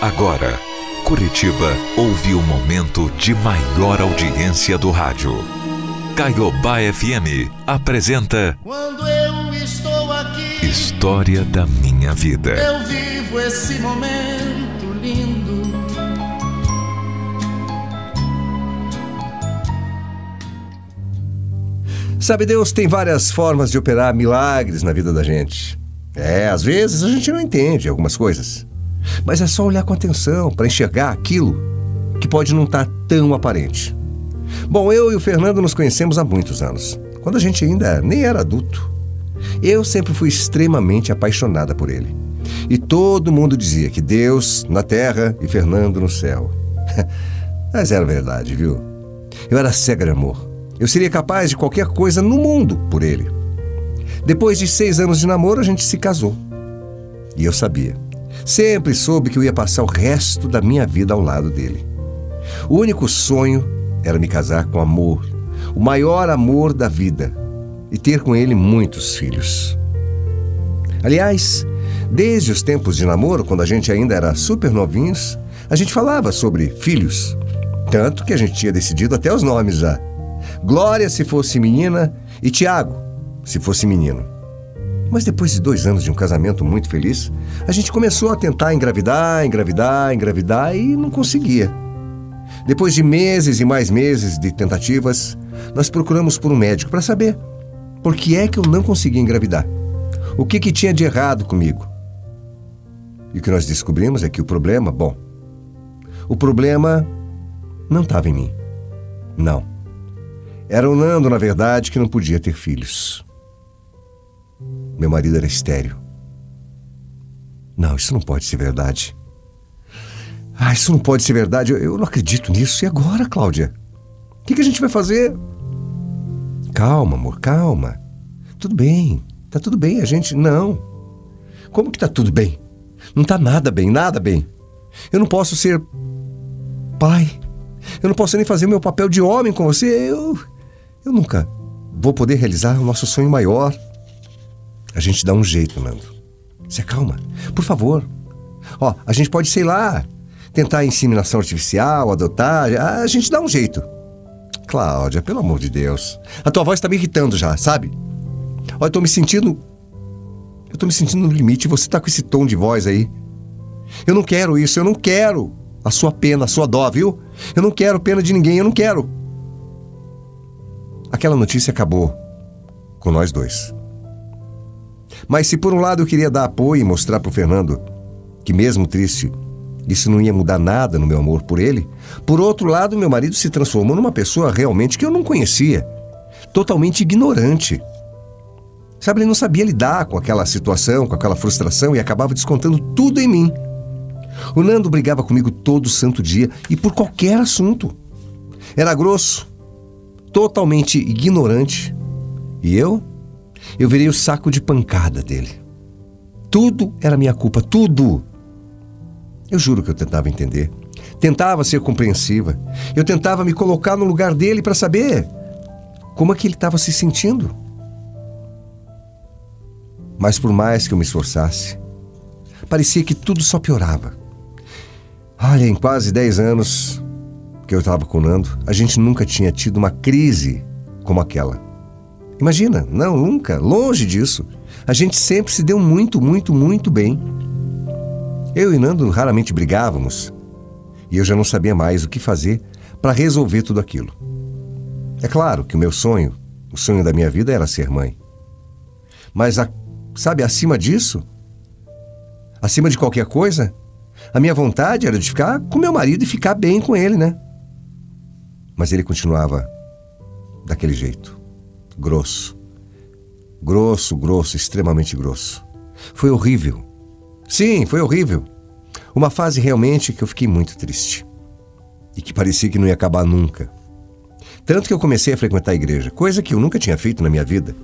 Agora, Curitiba ouve o momento de maior audiência do rádio. Caiobá FM apresenta Quando eu estou aqui, História da Minha Vida. eu vivo esse momento lindo. Sabe, Deus tem várias formas de operar milagres na vida da gente. É, às vezes a gente não entende algumas coisas. Mas é só olhar com atenção para enxergar aquilo que pode não estar tão aparente. Bom, eu e o Fernando nos conhecemos há muitos anos, quando a gente ainda nem era adulto. Eu sempre fui extremamente apaixonada por ele. E todo mundo dizia que Deus na terra e Fernando no céu. Mas era verdade, viu? Eu era cega de amor. Eu seria capaz de qualquer coisa no mundo por ele. Depois de seis anos de namoro, a gente se casou. E eu sabia. Sempre soube que eu ia passar o resto da minha vida ao lado dele. O único sonho era me casar com amor, o maior amor da vida, e ter com ele muitos filhos. Aliás, desde os tempos de namoro, quando a gente ainda era super novinhos, a gente falava sobre filhos. Tanto que a gente tinha decidido até os nomes já. Glória se fosse menina e Tiago se fosse menino. Mas depois de dois anos de um casamento muito feliz, a gente começou a tentar engravidar, engravidar, engravidar e não conseguia. Depois de meses e mais meses de tentativas, nós procuramos por um médico para saber por que é que eu não conseguia engravidar. O que, que tinha de errado comigo? E o que nós descobrimos é que o problema, bom, o problema não estava em mim. Não. Era o Nando, na verdade, que não podia ter filhos. Meu marido era estéreo. Não, isso não pode ser verdade. Ah, isso não pode ser verdade. Eu, eu não acredito nisso. E agora, Cláudia? O que, que a gente vai fazer? Calma, amor, calma. Tudo bem. Tá tudo bem, a gente. Não. Como que tá tudo bem? Não tá nada bem, nada bem. Eu não posso ser pai. Eu não posso nem fazer meu papel de homem com você. Eu. Eu nunca vou poder realizar o nosso sonho maior. A gente dá um jeito, Nando. Se acalma, por favor. Ó, a gente pode, sei lá, tentar inseminação artificial, adotar. A gente dá um jeito. Cláudia, pelo amor de Deus. A tua voz tá me irritando já, sabe? Ó, eu tô me sentindo. Eu tô me sentindo no limite você tá com esse tom de voz aí. Eu não quero isso, eu não quero a sua pena, a sua dó, viu? Eu não quero pena de ninguém, eu não quero. Aquela notícia acabou com nós dois. Mas se por um lado eu queria dar apoio e mostrar pro Fernando que mesmo triste, isso não ia mudar nada no meu amor por ele, por outro lado, meu marido se transformou numa pessoa realmente que eu não conhecia, totalmente ignorante. Sabe, ele não sabia lidar com aquela situação, com aquela frustração e acabava descontando tudo em mim. O Nando brigava comigo todo santo dia e por qualquer assunto. Era grosso, totalmente ignorante. E eu? Eu virei o saco de pancada dele. Tudo era minha culpa, tudo. Eu juro que eu tentava entender. Tentava ser compreensiva. Eu tentava me colocar no lugar dele para saber como é que ele estava se sentindo. Mas por mais que eu me esforçasse, parecia que tudo só piorava. Olha, em quase 10 anos que eu estava com o Nando, a gente nunca tinha tido uma crise como aquela. Imagina, não, nunca, longe disso. A gente sempre se deu muito, muito, muito bem. Eu e Nando raramente brigávamos e eu já não sabia mais o que fazer para resolver tudo aquilo. É claro que o meu sonho, o sonho da minha vida era ser mãe. Mas, a, sabe, acima disso, acima de qualquer coisa, a minha vontade era de ficar com meu marido e ficar bem com ele, né? Mas ele continuava daquele jeito, grosso. Grosso, grosso, extremamente grosso. Foi horrível. Sim, foi horrível. Uma fase realmente que eu fiquei muito triste. E que parecia que não ia acabar nunca. Tanto que eu comecei a frequentar a igreja, coisa que eu nunca tinha feito na minha vida.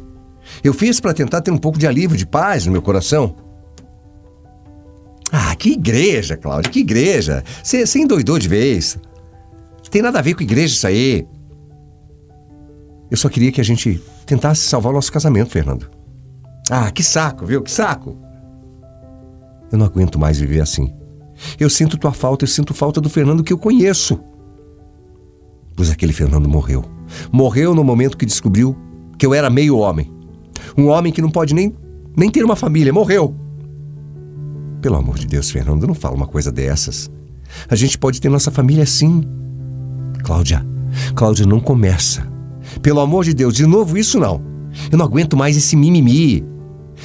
Eu fiz para tentar ter um pouco de alívio, de paz no meu coração. Ah, que igreja, Cláudia, que igreja. Você endoidou de vez. Tem nada a ver com igreja isso aí. Eu só queria que a gente tentasse salvar o nosso casamento, Fernando. Ah, que saco, viu? Que saco. Eu não aguento mais viver assim. Eu sinto tua falta, eu sinto falta do Fernando que eu conheço. Pois aquele Fernando morreu. Morreu no momento que descobriu que eu era meio homem. Um homem que não pode nem, nem ter uma família. Morreu. Pelo amor de Deus, Fernando, não fala uma coisa dessas. A gente pode ter nossa família sim. Cláudia, Cláudia, não começa. Pelo amor de Deus, de novo isso não. Eu não aguento mais esse mimimi.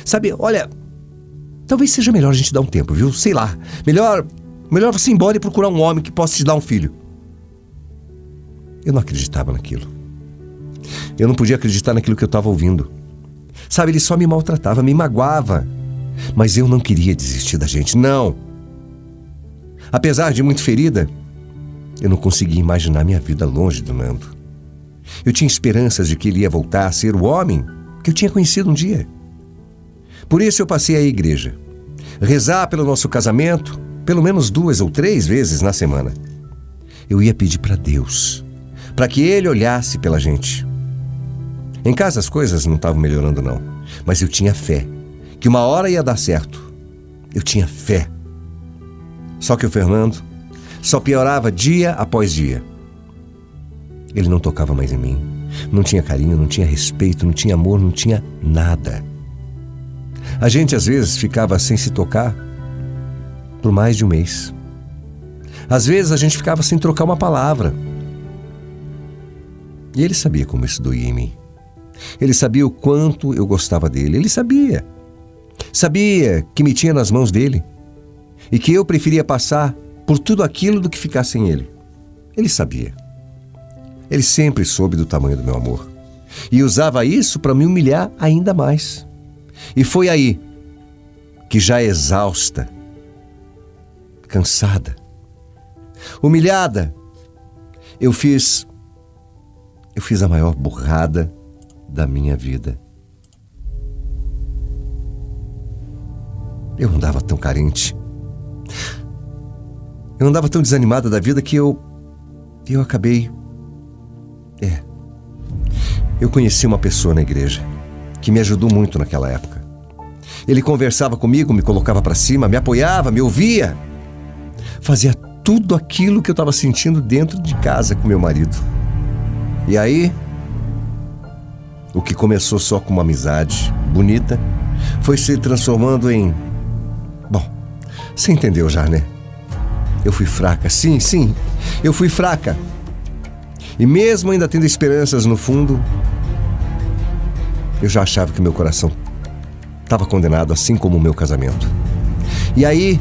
Sabe, olha, talvez seja melhor a gente dar um tempo, viu? Sei lá. Melhor, melhor você ir embora e procurar um homem que possa te dar um filho. Eu não acreditava naquilo. Eu não podia acreditar naquilo que eu estava ouvindo. Sabe, ele só me maltratava, me magoava. Mas eu não queria desistir da gente, não. Apesar de muito ferida, eu não conseguia imaginar minha vida longe do Nando. Eu tinha esperanças de que ele ia voltar a ser o homem que eu tinha conhecido um dia. Por isso eu passei à igreja. Rezar pelo nosso casamento, pelo menos duas ou três vezes na semana. Eu ia pedir para Deus, para que Ele olhasse pela gente. Em casa as coisas não estavam melhorando, não, mas eu tinha fé que uma hora ia dar certo. Eu tinha fé. Só que o Fernando só piorava dia após dia. Ele não tocava mais em mim. Não tinha carinho, não tinha respeito, não tinha amor, não tinha nada. A gente às vezes ficava sem se tocar por mais de um mês. Às vezes a gente ficava sem trocar uma palavra. E ele sabia como isso doía em mim. Ele sabia o quanto eu gostava dele. Ele sabia. Sabia que me tinha nas mãos dele e que eu preferia passar por tudo aquilo do que ficar sem ele. Ele sabia. Ele sempre soube do tamanho do meu amor e usava isso para me humilhar ainda mais. E foi aí que, já exausta, cansada, humilhada, eu fiz. Eu fiz a maior burrada da minha vida. Eu andava tão carente. Eu andava tão desanimada da vida que eu. Eu acabei. É. Eu conheci uma pessoa na igreja que me ajudou muito naquela época. Ele conversava comigo, me colocava para cima, me apoiava, me ouvia. Fazia tudo aquilo que eu estava sentindo dentro de casa com meu marido. E aí, o que começou só com uma amizade bonita foi se transformando em você entendeu já, né? Eu fui fraca, sim, sim, eu fui fraca. E mesmo ainda tendo esperanças no fundo, eu já achava que meu coração estava condenado, assim como o meu casamento. E aí,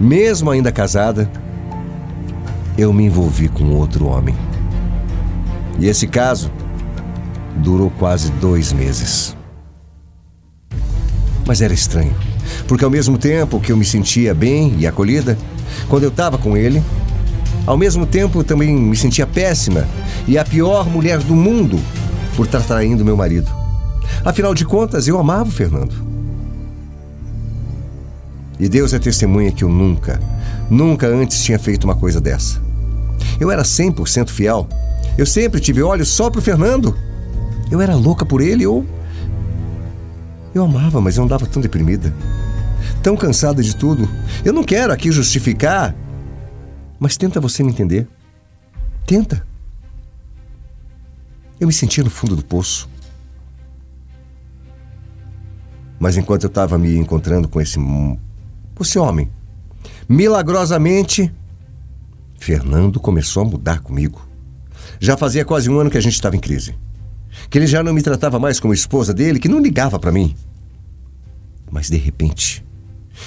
mesmo ainda casada, eu me envolvi com outro homem. E esse caso durou quase dois meses. Mas era estranho. Porque ao mesmo tempo que eu me sentia bem e acolhida, quando eu estava com ele, ao mesmo tempo também me sentia péssima e a pior mulher do mundo por estar traindo meu marido. Afinal de contas, eu amava o Fernando. E Deus é testemunha que eu nunca, nunca antes tinha feito uma coisa dessa. Eu era 100% fiel. Eu sempre tive olhos só pro Fernando. Eu era louca por ele, eu eu amava, mas eu andava tão deprimida, tão cansada de tudo. Eu não quero aqui justificar, mas tenta você me entender. Tenta. Eu me sentia no fundo do poço. Mas enquanto eu estava me encontrando com esse, com esse homem, milagrosamente, Fernando começou a mudar comigo. Já fazia quase um ano que a gente estava em crise que ele já não me tratava mais como esposa dele, que não ligava para mim. Mas de repente,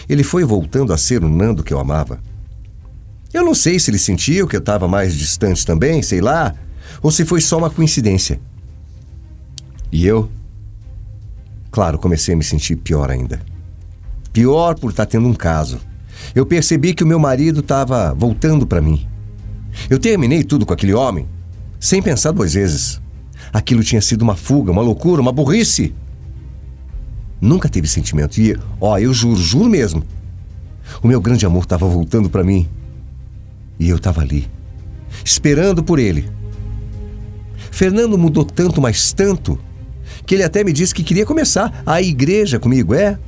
ele foi voltando a ser o Nando que eu amava. Eu não sei se ele sentiu que eu estava mais distante também, sei lá, ou se foi só uma coincidência. E eu, claro, comecei a me sentir pior ainda. Pior por estar tá tendo um caso. Eu percebi que o meu marido estava voltando para mim. Eu terminei tudo com aquele homem, sem pensar duas vezes. Aquilo tinha sido uma fuga, uma loucura, uma burrice. Nunca teve sentimento. E, ó, eu juro, juro mesmo. O meu grande amor estava voltando para mim. E eu estava ali, esperando por ele. Fernando mudou tanto, mas tanto, que ele até me disse que queria começar a igreja comigo, é?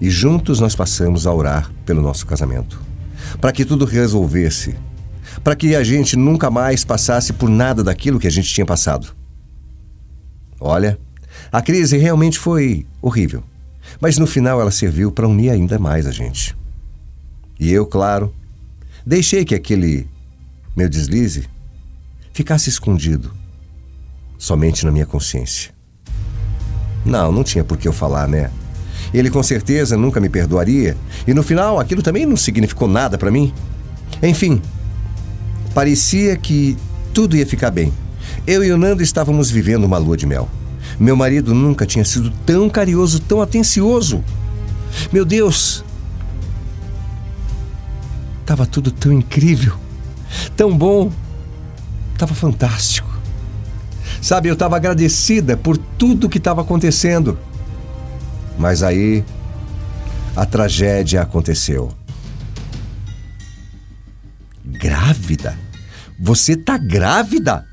E juntos nós passamos a orar pelo nosso casamento. Para que tudo resolvesse. Para que a gente nunca mais passasse por nada daquilo que a gente tinha passado. Olha, a crise realmente foi horrível. Mas no final ela serviu para unir ainda mais a gente. E eu, claro, deixei que aquele meu deslize ficasse escondido somente na minha consciência. Não, não tinha por que eu falar, né? Ele com certeza nunca me perdoaria, e no final aquilo também não significou nada para mim. Enfim, parecia que tudo ia ficar bem. Eu e o Nando estávamos vivendo uma lua de mel. Meu marido nunca tinha sido tão carinhoso, tão atencioso. Meu Deus! Tava tudo tão incrível, tão bom, tava fantástico. Sabe, eu estava agradecida por tudo que estava acontecendo. Mas aí a tragédia aconteceu. Grávida? Você tá grávida?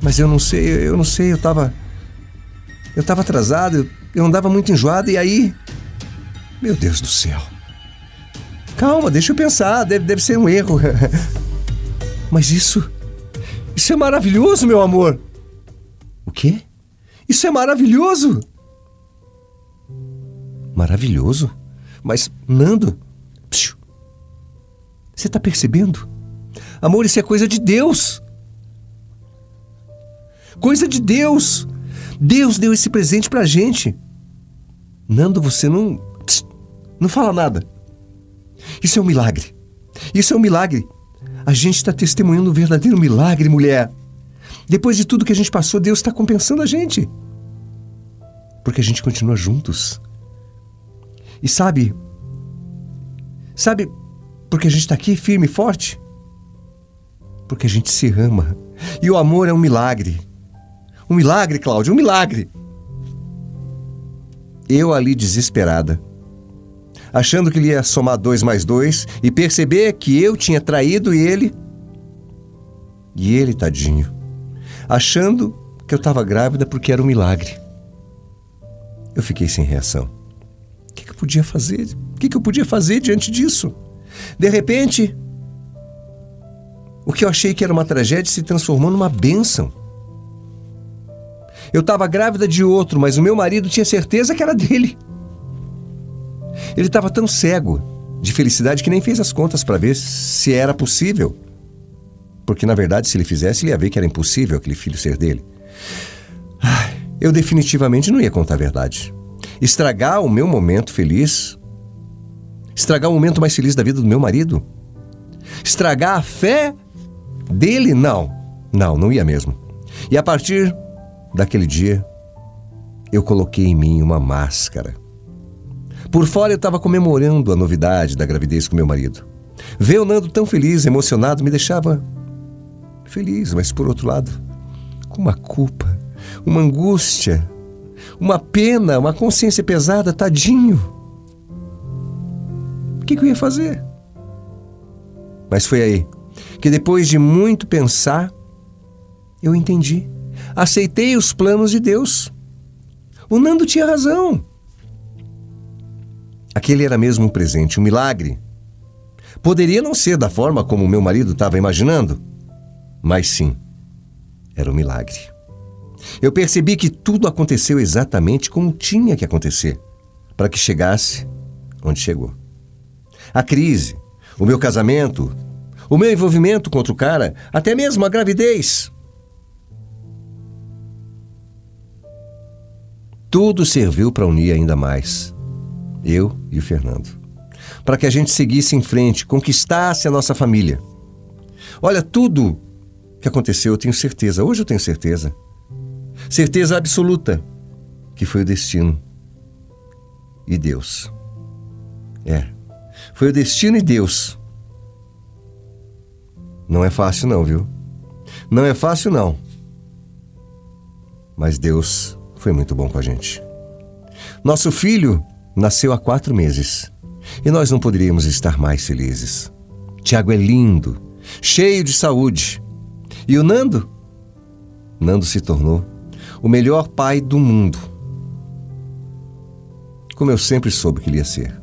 Mas eu não sei, eu não sei, eu tava. Eu tava atrasado, eu andava muito enjoado e aí. Meu Deus do céu. Calma, deixa eu pensar, deve, deve ser um erro. Mas isso. Isso é maravilhoso, meu amor! O quê? Isso é maravilhoso! Maravilhoso? Mas, Nando. Você tá percebendo? Amor, isso é coisa de Deus! Coisa de Deus! Deus deu esse presente pra gente. Nando, você não. não fala nada. Isso é um milagre. Isso é um milagre. A gente está testemunhando um verdadeiro milagre, mulher. Depois de tudo que a gente passou, Deus está compensando a gente. Porque a gente continua juntos. E sabe? Sabe porque a gente está aqui firme e forte? Porque a gente se ama. E o amor é um milagre. Um milagre, Cláudio, um milagre. Eu ali desesperada, achando que ele ia somar dois mais dois e perceber que eu tinha traído ele. E ele, tadinho, achando que eu estava grávida porque era um milagre. Eu fiquei sem reação. O que, que eu podia fazer? O que, que eu podia fazer diante disso? De repente, o que eu achei que era uma tragédia se transformou numa bênção. Eu estava grávida de outro, mas o meu marido tinha certeza que era dele. Ele estava tão cego de felicidade que nem fez as contas para ver se era possível. Porque, na verdade, se ele fizesse, ele ia ver que era impossível aquele filho ser dele. Eu definitivamente não ia contar a verdade. Estragar o meu momento feliz. Estragar o momento mais feliz da vida do meu marido. Estragar a fé dele? Não. Não, não ia mesmo. E a partir daquele dia, eu coloquei em mim uma máscara. Por fora eu estava comemorando a novidade da gravidez com meu marido. Ver o Nando tão feliz, emocionado, me deixava feliz, mas por outro lado, com uma culpa, uma angústia, uma pena, uma consciência pesada, tadinho. O que, que eu ia fazer? Mas foi aí que depois de muito pensar, eu entendi aceitei os planos de Deus. O Nando tinha razão. Aquele era mesmo um presente, um milagre. Poderia não ser da forma como meu marido estava imaginando, mas sim, era um milagre. Eu percebi que tudo aconteceu exatamente como tinha que acontecer, para que chegasse onde chegou. A crise, o meu casamento, o meu envolvimento com outro cara, até mesmo a gravidez. Tudo serviu para unir ainda mais eu e o Fernando. Para que a gente seguisse em frente, conquistasse a nossa família. Olha, tudo que aconteceu, eu tenho certeza, hoje eu tenho certeza. Certeza absoluta que foi o destino e Deus. É, foi o destino e Deus. Não é fácil, não, viu? Não é fácil, não. Mas Deus foi muito bom com a gente. Nosso filho nasceu há quatro meses e nós não poderíamos estar mais felizes. Tiago é lindo, cheio de saúde. E o Nando? Nando se tornou o melhor pai do mundo. Como eu sempre soube que ele ia ser.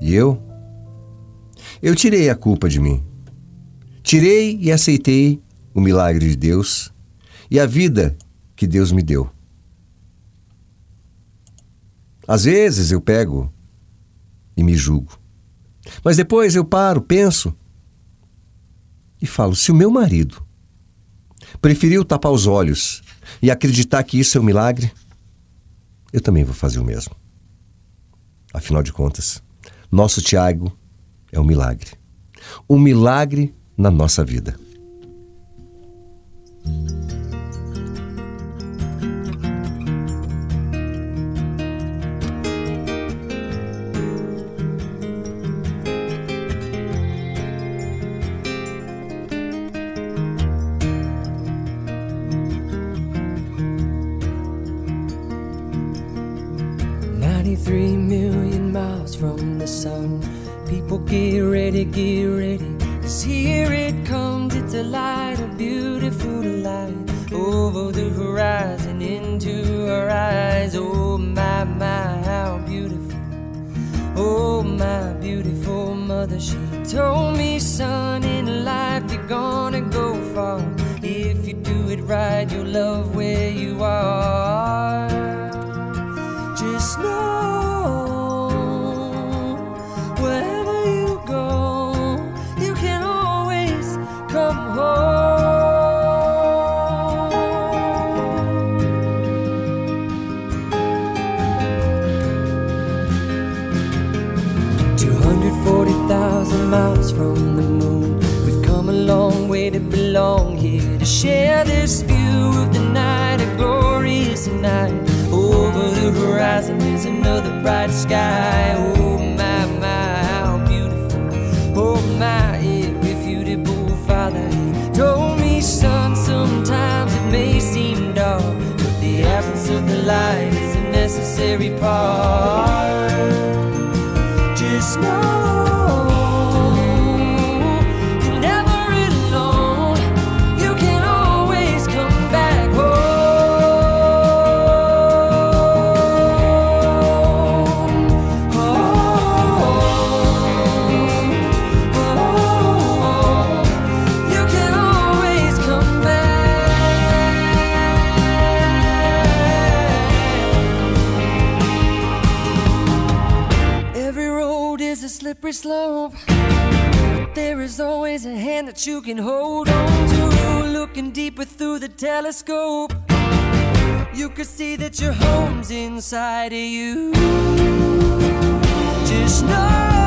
E eu? Eu tirei a culpa de mim. Tirei e aceitei o milagre de Deus e a vida que Deus me deu. Às vezes eu pego e me julgo. Mas depois eu paro, penso e falo: se o meu marido preferiu tapar os olhos e acreditar que isso é um milagre, eu também vou fazer o mesmo. Afinal de contas, nosso Tiago é um milagre. Um milagre na nossa vida. Horizon, into her eyes. Oh my, my, how beautiful. Oh my beautiful mother, she told me, son, in life you're gonna go far. If you do it right, you'll love where 240,000 miles from the moon. We've come a long way to belong here to share this view of the night, a glorious night. Over the horizon is another bright sky. Oh my, my, how beautiful. Oh my, irrefutable Father. He told me, son, sometimes it may seem dark, but the absence of the light is a necessary part. You can hold on to. Looking deeper through the telescope, you could see that your home's inside of you. Just know